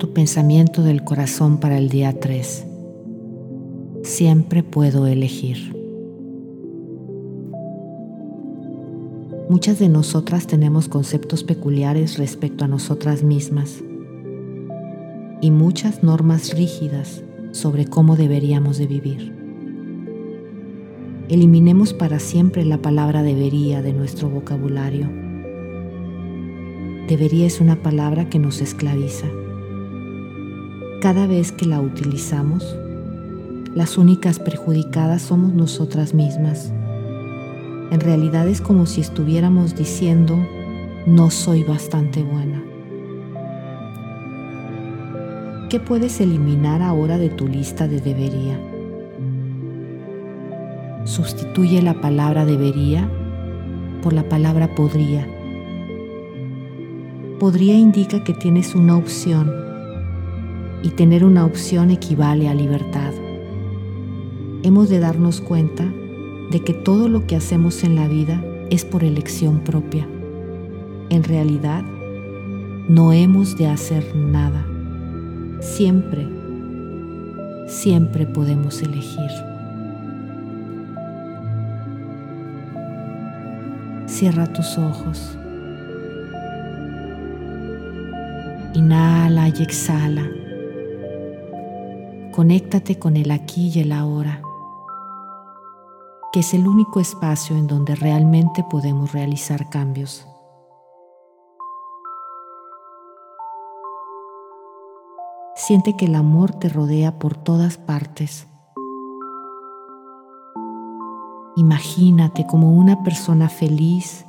tu pensamiento del corazón para el día 3. Siempre puedo elegir. Muchas de nosotras tenemos conceptos peculiares respecto a nosotras mismas y muchas normas rígidas sobre cómo deberíamos de vivir. Eliminemos para siempre la palabra debería de nuestro vocabulario. Debería es una palabra que nos esclaviza. Cada vez que la utilizamos, las únicas perjudicadas somos nosotras mismas. En realidad es como si estuviéramos diciendo, no soy bastante buena. ¿Qué puedes eliminar ahora de tu lista de debería? Sustituye la palabra debería por la palabra podría. Podría indica que tienes una opción y tener una opción equivale a libertad. Hemos de darnos cuenta de que todo lo que hacemos en la vida es por elección propia. En realidad, no hemos de hacer nada. Siempre, siempre podemos elegir. Cierra tus ojos. Inhala y exhala. Conéctate con el aquí y el ahora, que es el único espacio en donde realmente podemos realizar cambios. Siente que el amor te rodea por todas partes. Imagínate como una persona feliz,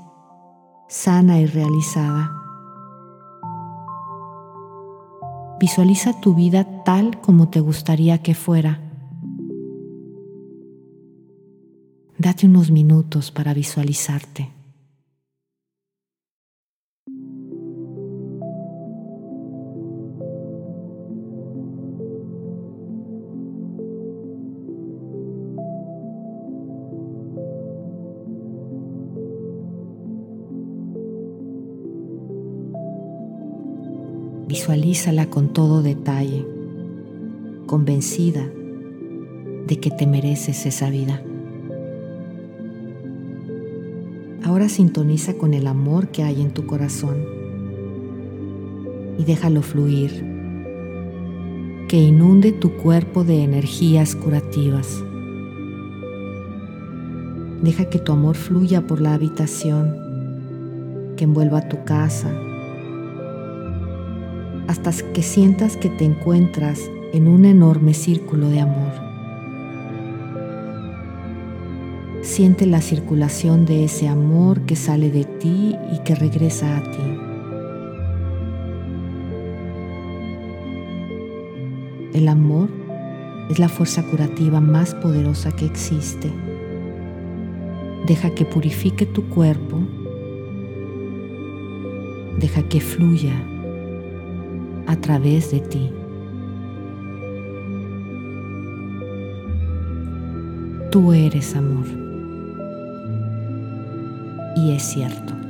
sana y realizada. Visualiza tu vida tal como te gustaría que fuera. Date unos minutos para visualizarte. Visualízala con todo detalle, convencida de que te mereces esa vida. Ahora sintoniza con el amor que hay en tu corazón y déjalo fluir, que inunde tu cuerpo de energías curativas. Deja que tu amor fluya por la habitación, que envuelva tu casa, hasta que sientas que te encuentras en un enorme círculo de amor. Siente la circulación de ese amor que sale de ti y que regresa a ti. El amor es la fuerza curativa más poderosa que existe. Deja que purifique tu cuerpo. Deja que fluya a través de ti. Tú eres amor. Y es cierto.